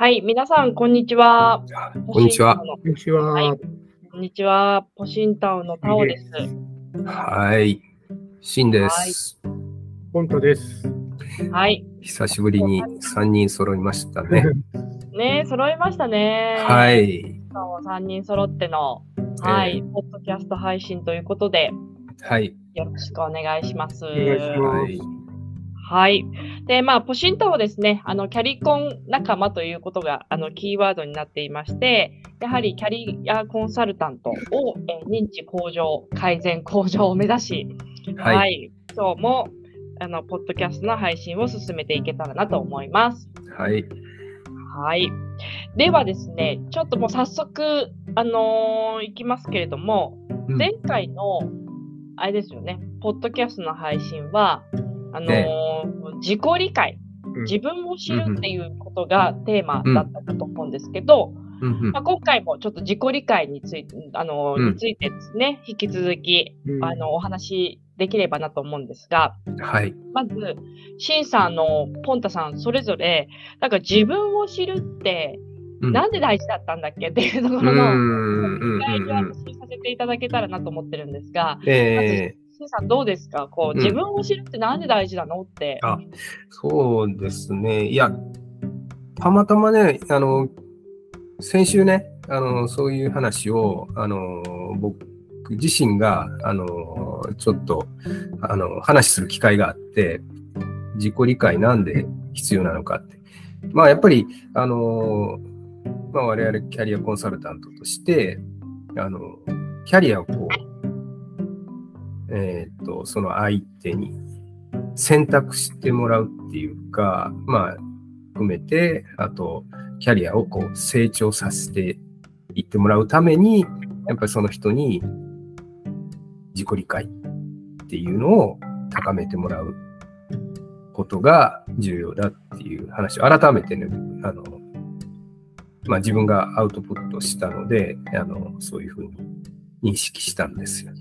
はい、皆さん、こんにちは。こんにちは。こんにちは。はいこんにちは。ポシンタオのタオです。はい。シンです。本当です。はい。久しぶりに3人揃いましたね。ね揃いましたね。。はいい。3人揃っての、はい、ポッドキャスト配信ということで、はい。よろしくお願いします。願いしますはい。はい。で、まあ、ポシンタオですね、あの、キャリコン仲間ということが、あの、キーワードになっていまして、やはりキャリアコンサルタントを、えー認知向上、改善向上を目指し、はい、はい。今日も、あの、ポッドキャストの配信を進めていけたらなと思います。はい。はい。ではですね、ちょっともう早速、あのーいきますけれども、うん前回の、あれですよね、ポッドキャストの配信は、あのーね。自己理解、うん。自分を知るっていうことがテーマだったかと思うんですけど、まあ、今回もちょっと自己理解について、あのーうん。についてですね、引き続き、うん。あの、お話できればなと思うんですが、はい。まず、シンさんのポンタさん、それぞれ、なんか自分を知るって、うん。なんで大事だったんだっけっていうとこうろの、理解をうんうん。私させていただけたらなと思ってるんですが、えシンさんどうですか？こう、うん自分を知るってなんで大事なの？って。あー、そうですね。いや、たまたまね、あの、先週ね、あの、そういう話を、あの、僕自身が、あの、ちょっと、あの、話する機会があって、自己理解なんで必要なのかって。まあ、やっぱり、あの、まあ、我々キャリアコンサルタントとして、あの、キャリアをこう、えーっと、その相手に選択してもらうっていうか、まあ、含めて、あと、キャリアをこう成長させていってもらうために、やっぱりその人に自己理解っていうのを高めてもらうことが重要だっていう話を改めてね、あの、まあ自分がアウトプットしたので、あの、そういうふうに認識したんですよ。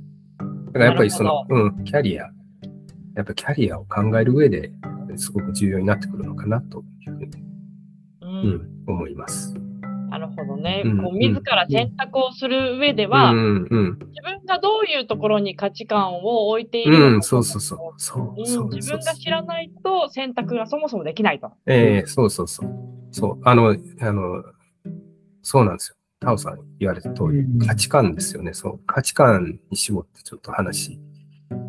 だからやっぱりその、うん、キャリア、やっぱキャリアを考える上ですごく重要になってくるのかなというふうに、うんうん、思います。なるほどね。うんこう自ら選択をする上では、うん、うん、自分がどういうところに価値観を置いているのか、うん、そうそうそう。そううんそう自分が知らないと選択がそもそもできないと。ええそうそうそう。そう。あの、あの、そうなんですよ。タオさん言われた通り、うん価値観ですよね。そう。価値観に絞ってちょっと話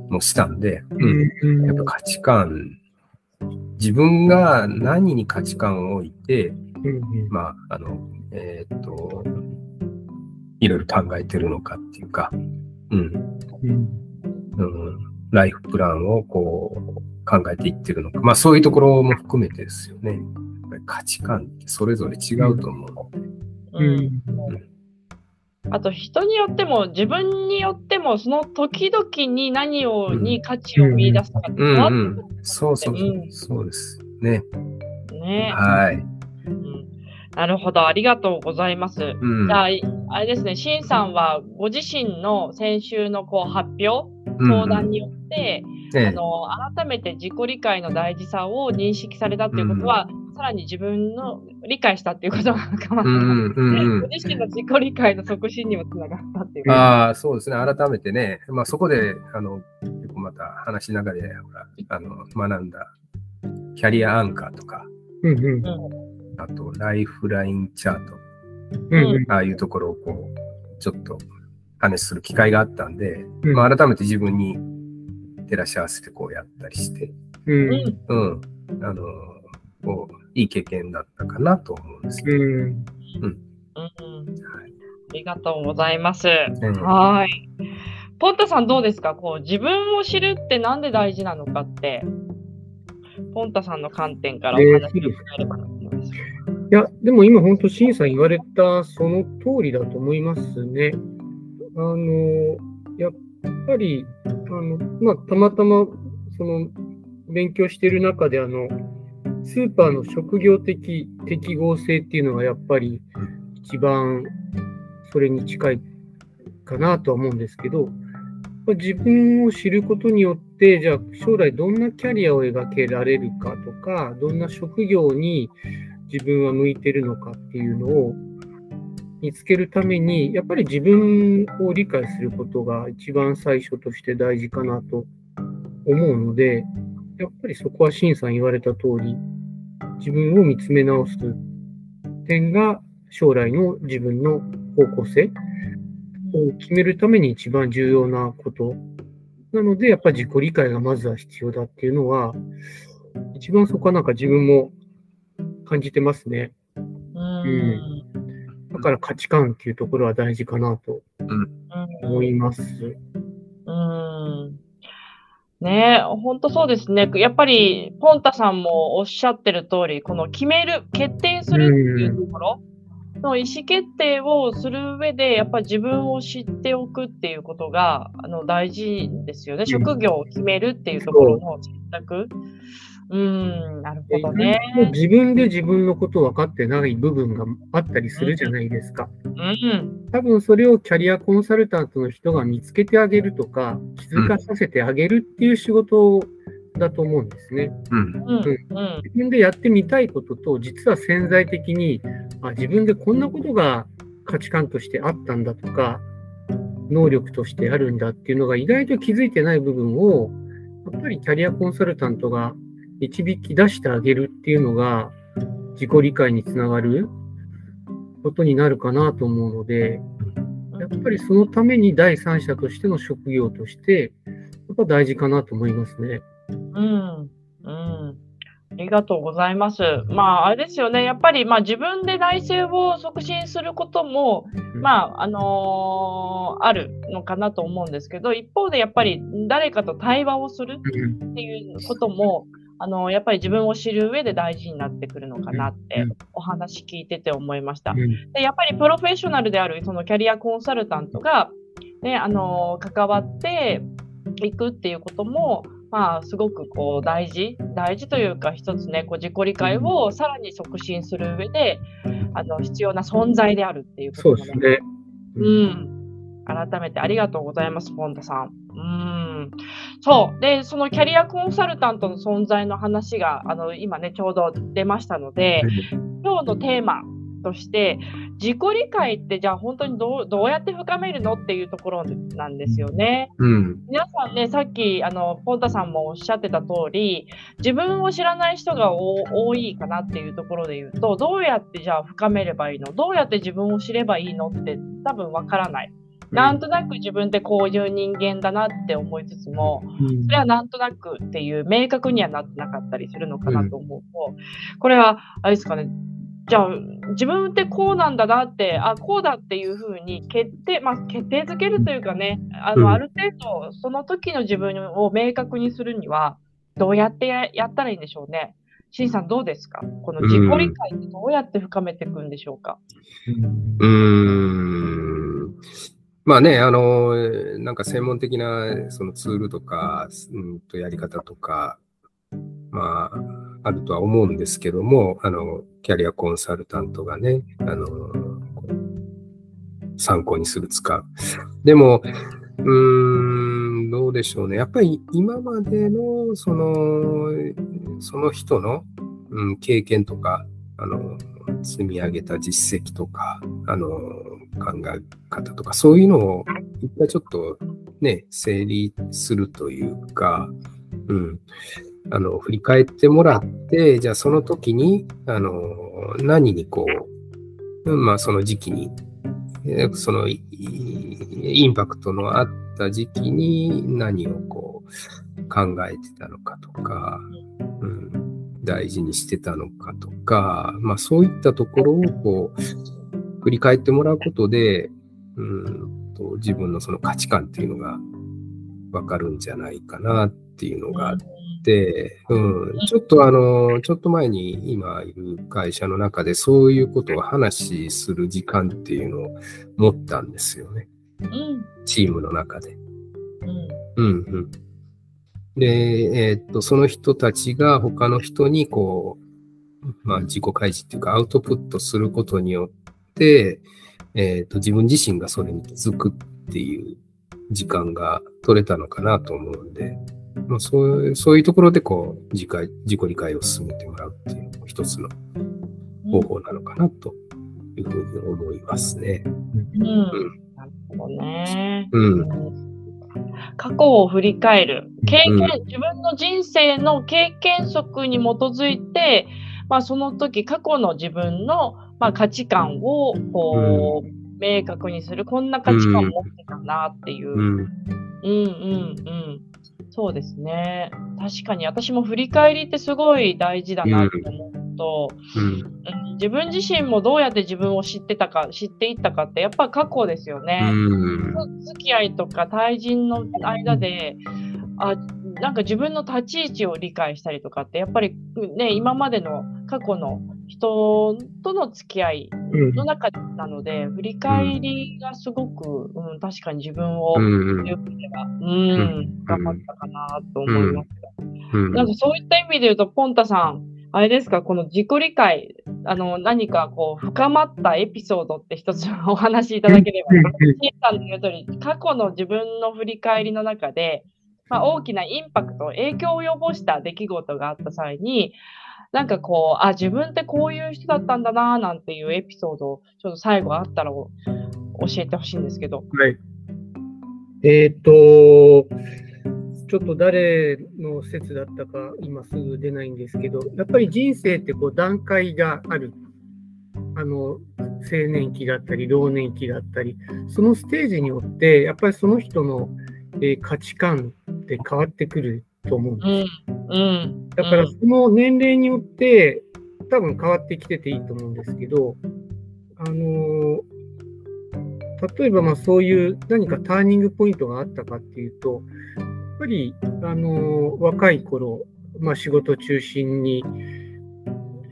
もしたんで、うん。うんやっぱ価値観、自分が何に価値観を置いて、うんまあ、あの、えーっと、いろいろ考えてるのかっていうか、うん。うんうん、ライフプランをこう考えていってるのか。まあそういうところも含めてですよね。価値観ってそれぞれ違うと思う。うんあと人によっても自分によってもその時々に何を、うんに価値を見出すかってう。そうそうそうです。ね。ね、はい。うんなるほど、ありがとうございます。うん。じゃあ、あれですね、シンさんはご自身の先週のこう発表、うん相談によって、ええあの改めて自己理解の大事さを認識されたっていうことは、さらに自分の理解したっていうことなのかもしれない。うんうんうんご自身の自己理解の促進にもつながったっていううん。ああ、そうですね。改めてね。まあそこで、あの、結構また話しながら、ほら、あの、学んだ、キャリアアンカーとか、うんうんあと、ライフラインチャート。うんああいうところをこう、ちょっと話する機会があったんで、うんまあ、改めて自分に照らし合わせてこうやったりして、うんうんうん、あの、こう、いい経験だったかなと思うんですけど。うんうんありがとうございます。うんはい。ポンタさんどうですか？こう自分を知るってなんで大事なのかって、ポンタさんの観点からお話を伺えればなと思います。いや、でも今本当、シンさん言われたその通りだと思いますね。あの、やっぱり、あの、まあ、たまたま、その、勉強している中で、あの、スーパーの職業的適合性っていうのがやっぱり一番それに近いかなとは思うんですけど、まあ自分を知ることによって、じゃあ将来どんなキャリアを描けられるかとか、どんな職業に自分は向いてるのかっていうのを見つけるために、やっぱり自分を理解することが一番最初として大事かなと思うので、やっぱりそこはシンさん言われた通り、自分を見つめ直す点が将来の自分の方向性を決めるために一番重要なことなので、やっぱり自己理解がまずは必要だっていうのは、一番そこはなんか自分も感じてますね。うん。だから価値観っていうところは大事かなと思います。うん。ねえ、本当そうですね。やっぱり、ポンタさんもおっしゃってる通り、この決める、決定するっていうところの意思決定をする上で、やっぱり自分を知っておくっていうことがあの大事ですよね。職業を決めるっていうところの選択。うん、なるほどね。自分で自分のこと分かってない部分があったりするじゃないですか。うん。多分それをキャリアコンサルタントの人が見つけてあげるとか、気づかさせてあげるっていう仕事だと思うんですね。うん。うん。うん。自分でやってみたいことと、実は潜在的にあ自分でこんなことが価値観としてあったんだとか、能力としてあるんだっていうのが意外と気づいてない部分を、やっぱりキャリアコンサルタントが導き出してあげるっていうのが、自己理解につながることになるかなと思うので、やっぱりそのために第三者としての職業として、やっぱ大事かなと思いますね。うん。うん。ありがとうございます。まあ、あれですよね。やっぱり、まあ、自分で内政を促進することも、まあ、あのーあるのかなと思うんですけど、一方でやっぱり誰かと対話をするうんっていうことも、あのやっぱり自分を知る上で大事になってくるのかなってうんお話聞いてて思いました。うんでやっぱりプロフェッショナルであるそのキャリアコンサルタントが、ね、あの関わっていくっていうことも、まあ、すごくこう大事大事というか一つねこう自己理解をさらに促進する上であの必要な存在であるっていうことですね。うん。改めてありがとうございます、ポンタさん。うん。そう。で、そのキャリアコンサルタントの存在の話が、あの、今ね、ちょうど出ましたので、今日のテーマとして、自己理解ってじゃあ本当にどうどうやって深めるのっていうところなんですよね。うん。皆さんね、さっきあのポンタさんもおっしゃってた通り、自分を知らない人がお多いかなっていうところで言うと、どうやってじゃあ深めればいいの？どうやって自分を知ればいいの？って多分わからない。なんとなく自分ってこういう人間だなって思いつつも、うん。それはなんとなくっていう明確にはなってなかったりするのかなと思うと、これはあれですかね、じゃあ自分ってこうなんだなって、あこうだっていうふうに決定、まあ、決定づけるというかね、あのうん。ある程度その時の自分を明確にするには、どうやってややったらいいんでしょうね。しんさんどうですか？この自己理解ってどうやって深めていくんでしょうか、うーん。まあね、あの、なんか専門的なそのツールとか、うんとやり方とか、まあ、あるとは思うんですけども、あの、キャリアコンサルタントがね、あの、参考にする、使う。でも、うーん、どうでしょうね。やっぱり今までの、その、その人の、うん、経験とか、あの、積み上げた実績とか、あの、考え方とか、そういうのを一回ちょっとね、整理するというか、うん、あの、振り返ってもらって、じゃあその時に、あの、何にこう、まあその時期に、そのインパクトのあった時期に何をこう考えてたのかとか、うん、大事にしてたのかとか、まあそういったところをこう振り返ってもらうことで、うんと自分のその価値観っていうのがわかるんじゃないかなっていうのがあって、うん、ちょっとあの、ちょっと前に今いる会社の中でそういうことを話しする時間っていうのを持ったんですよね。うんチームの中で。うんうんうん。で、えーっと、その人たちが他の人にこう、まあ自己開示っていうかアウトプットすることによえーっと、自分自身がそれに気づくっていう時間が取れたのかなと思うんで、まあそういう、そういうところでこう、自己自己理解を進めてもらうっていうのも一つのう方法なのかなというふうに思いますね。うん。なるほどね。うん。過去を振り返る。経験、うん自分の人生の経験則に基づいて、まあ、その時過去の自分の、まあ、価値観をこう、明確にする。こんな価値観を持ってたなっていう。うん。うんうんうん。そうですね。確かに私も振り返りってすごい大事だなと思うと、うん。うん自分自身もどうやって自分を知ってたか、知っていったかってやっぱ過去ですよね。うん。付き合いとか対人の間で、あ、なんか自分の立ち位置を理解したりとかって、やっぱりね、今までの過去の人との付き合いうんの中なので、振り返りがすごく、うん、確かに自分を、うん。頑張ったかなと思います。うん。なんかそういった意味で言うと、ポンタさん、あれですか、この自己理解、あの、何かこう、深まったエピソードって一つお話しいただければ。シンさんの言う通り、過去の自分の振り返りの中で、まあ、大きなインパクト、影響を及ぼした出来事があった際に、なんかこう、あ、自分ってこういう人だったんだな、なんていうエピソードを、ちょっと最後あったら教えてほしいんですけど。はい。えっ、と、ちょっと誰の説だったか今すぐ出ないんですけど、やっぱり人生ってこう段階がある。あの、青年期だったり、老年期だったり、そのステージによって、やっぱりその人の、えー価値観って変わってくると思うんです。うん、うん。だからその年齢によって多分変わってきてていいと思うんですけど、あのー例えばまあそういう何かターニングポイントがあったかっていうと、やっぱり、あのー若い頃、まあ仕事中心に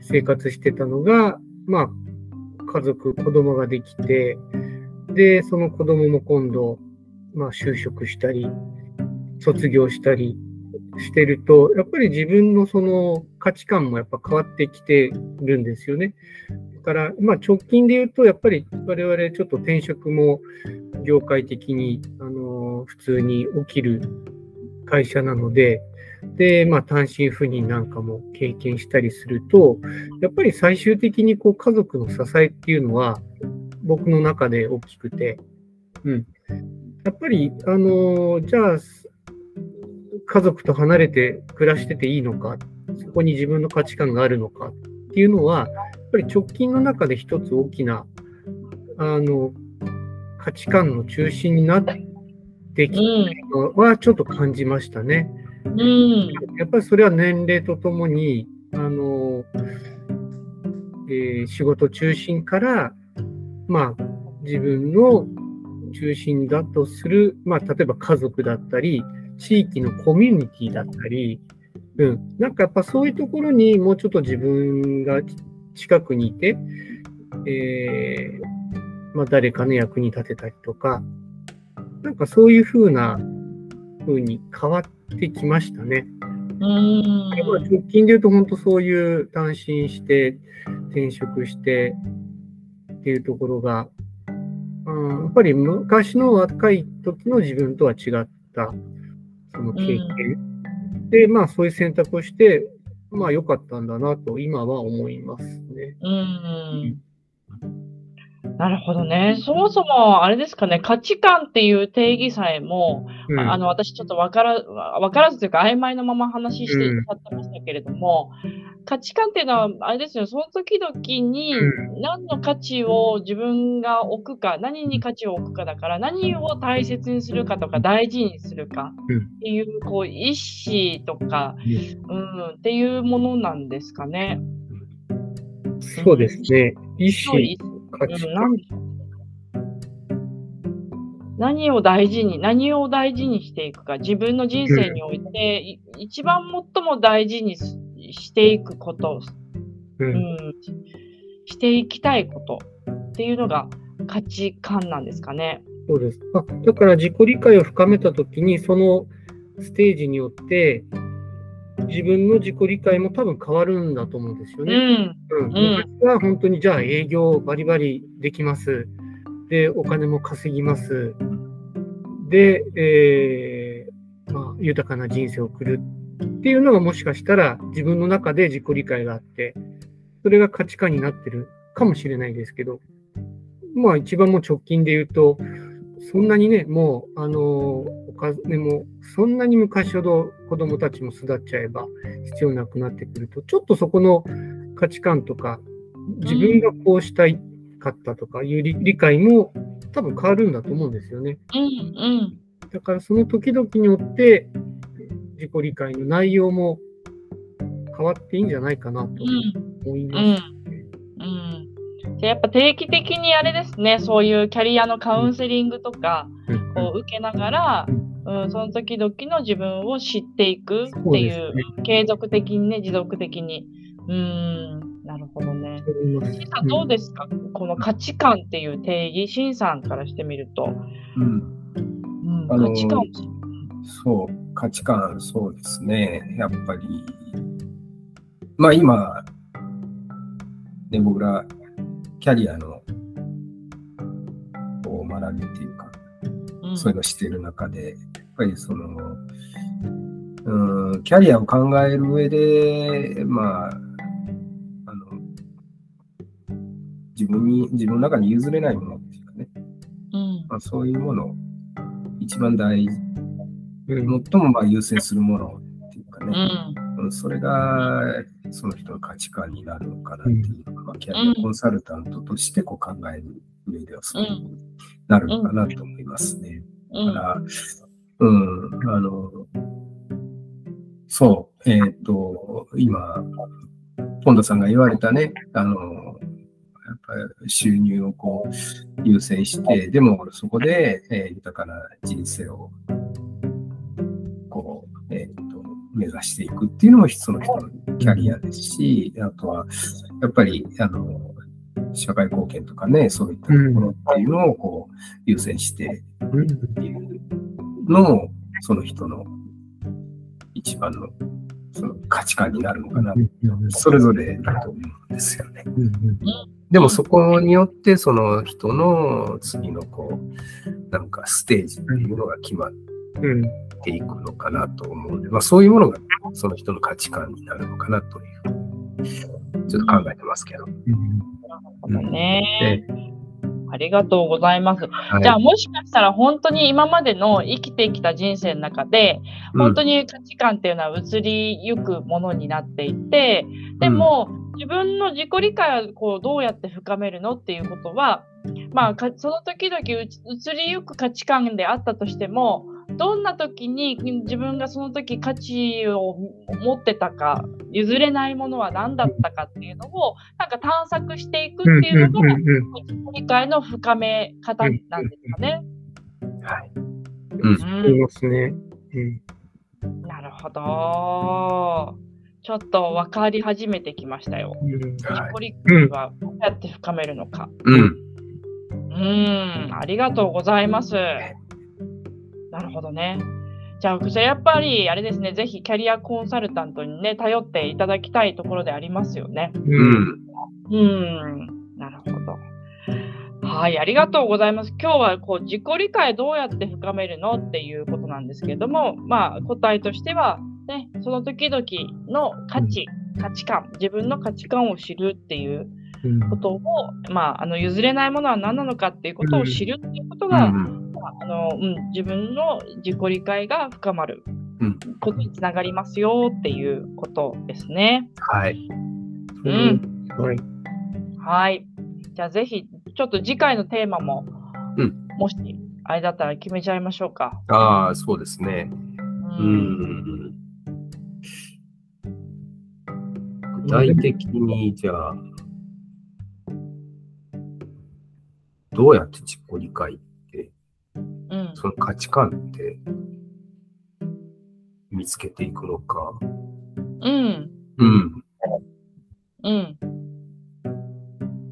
生活してたのが、まあ家族、子供ができて、で、その子供も今度、まあ就職したり、卒業したり、してると、やっぱり自分のその価値観もやっぱ変わってきてるんですよね。だから、まあ直近で言うと、やっぱり我々ちょっと転職も業界的に、あの普通に起きる会社なので、で、まあ単身赴任なんかも経験したりすると、やっぱり最終的にこう家族の支えっていうのは僕の中で大きくて、うん。やっぱり、あのじゃあ、家族と離れて暮らしてていいのか、そこに自分の価値観があるのかっていうのは、やっぱり直近の中で一つ大きな、あの、価値観の中心になってきたのはちょっと感じましたね。うん。やっぱりそれは年齢とともに、あの、えー仕事中心から、まあ、自分の中心だとする、まあ、例えば家族だったり、地域のコミュニティだったり、うん、なんかやっぱそういうところにもうちょっと自分が近くにいて、えーまあ、誰かの役に立てたりとか、なんかそういうふうな風に変わってきましたね。うん。直近で言うと本当そういう単身して転職してっていうところが、うん、やっぱり昔の若い時の自分とは違ったその経験、でまあそういう選択をしてまあ良かったんだなと今は思いますね。うん。なるほどね。そもそも、あれですかね、価値観っていう定義さえも、うん。あの、私ちょっとわから、わからずというか曖昧なまま話してうんしまってましたけれども、価値観っていうのは、あれですよ、その時々にう何の価値を自分が置くか、何に価値を置くかだから、何を大切にするかとか、大事にするかうん。っていう、こう、意思とか、うん、っていうものなんですかね。そうですね。意思、何を大事に、何を大事にしていくか、自分の人生において、い一番最も大事にすしていくこと、ううん。ん、していきたいこと。っていうのが価値観なんですかね。そうです。あだから自己理解を深めたときに、そのステージによって、自分の自己理解も多分変わるんだと思うんですよね。うん、うん、うん昔は本当にじゃあ営業バリバリできます。で、お金も稼ぎます。で、えーまあ、豊かな人生を送るっていうのがもしかしたら自分の中で自己理解があって、それが価値観になってるかもしれないですけど、まあ一番もう直近で言うと、そんなにね、もう、あの、お金も、そんなに昔ほど子供たちも育っちゃえば必要なくなってくると、ちょっとそこの価値観とか、自分がこうしたいかったとかいう理理解も多分変わるんだと思うんですよね。うんうん。だからその時々によって自己理解の内容も変わっていいんじゃないかなと思います。うんうん。じゃあやっぱ定期的にあれですね、そういうキャリアのカウンセリングとかうん。こう受けながら、うん、その時々の自分を知っていくっていう、継続的にね、持続的に。うん、なるほどね。さんどうですか、この価値観っていう定義、シンさんからしてみると。うんうん、価値観をそう、価値観、そうですね。やっぱり、まあ今、ね、僕ら、キャリアの、こう、学びっていうか、うんそういうのをしている中で、ぱりその、うん、キャリアを考える上で、まあ、あの、自分に、自分の中に譲れないものっていうかね、うん。まあ、そういうものを一番大事、うん最もまあ優先するものっていうかうね、ん。うんそれがその人の価値観になるのかなっていう、まあ、キャリアコンサルタントとしてこう考える上ではそういうふうになるのかなと思いますね。うん。だから、うん、あの、そう、えっ、と、今、ポンダさんが言われたね、あの、やっぱり収入をこう優先して、でもそこで、えー豊かな人生をこう、えっ、と、目指していくっていうのもその人のキャリアですし、あとは、やっぱり、あの、社会貢献とかね、そういったところっていうのをこう優先してっていうのも、その人の一番のその価値観になるのかな。それぞれだと思うんですよね。でもそこによって、その人の次のこう、なんかステージっていうのが決まっうんていくのかなと思うんで、まあそういうものがその人の価値観になるのかなという、ちょっと考えてますけど。ねありがとうございます。はい。じゃあもしかしたら本当に今までの生きてきた人生の中で本当に価値観っていうのは移りゆくものになっていてでも自分の自己理解をこうどうやって深めるのっていうことはまあかその時々移りゆく価値観であったとしてもどんな時に自分がその時価値を持ってたか譲れないものは何だったかっていうのをなんか探索していくっていうのが理解の深め方なんですかね。はい。ありますね。うんなるほど。ちょっと分かり始めてきましたよ。うんはい自己理解はどうやって深めるのか。うん。うーん、ありがとうございます。なるほどね。じゃあ、じゃあやっぱりあれですね、ぜひキャリアコンサルタントにね、頼っていただきたいところでありますよね。ううんん。うーん、なるほど。はい、ありがとうございます。今日はこう自己理解どうやって深めるのっていうことなんですけれども、まあ、答えとしては、ね、その時々の価値、価値観、自分の価値観を知るっていううんことを、まあ、あの譲れないものは何なのかっていうことを知るっていうことうが、ん。まああのうん、自分の自己理解が深まるうんことにつながりますよっていうことですね。はい。うんはい。はい。じゃあぜひ、ちょっと次回のテーマも、うんもし、あれだったら決めちゃいましょうか。ああ、そうですね。うう。ん。具体的に、じゃあ、どうやって自己理解。その価値観って見つけていくのか。うん。うん。うん。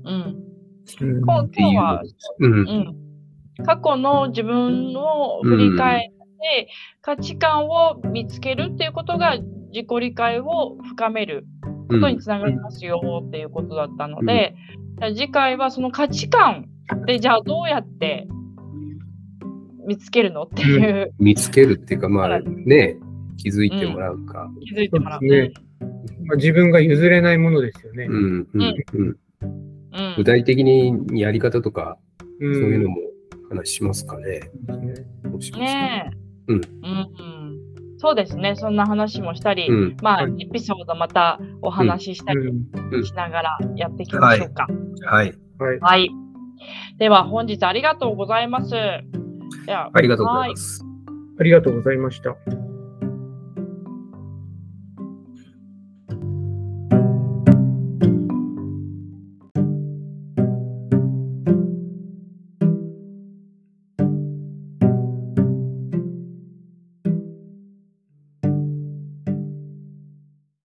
うん。うん今日は、うん。うん。過去の自分を振り返って、価値観を見つけるっていうことが自己理解を深めることにつながりますよっていうことだったので、次回はその価値観でじゃあどうやって見つけるのっていう、見つけるっていうか、まあはいね、気づいてもらうか。気づいてもらう。そうですまあ、自分が譲れないものですよね。うんうんうんうん具体的にやり方とか、うんそういうのも話しますかね。そうですねえ。うんうんそうですね。そんな話もしたり、うんまあ、はいエピソードまたお話ししたりうんしながらやっていきましょうか。はい。はい。はい。では、本日ありがとうございます。ありがとうございます。ありがとうございました。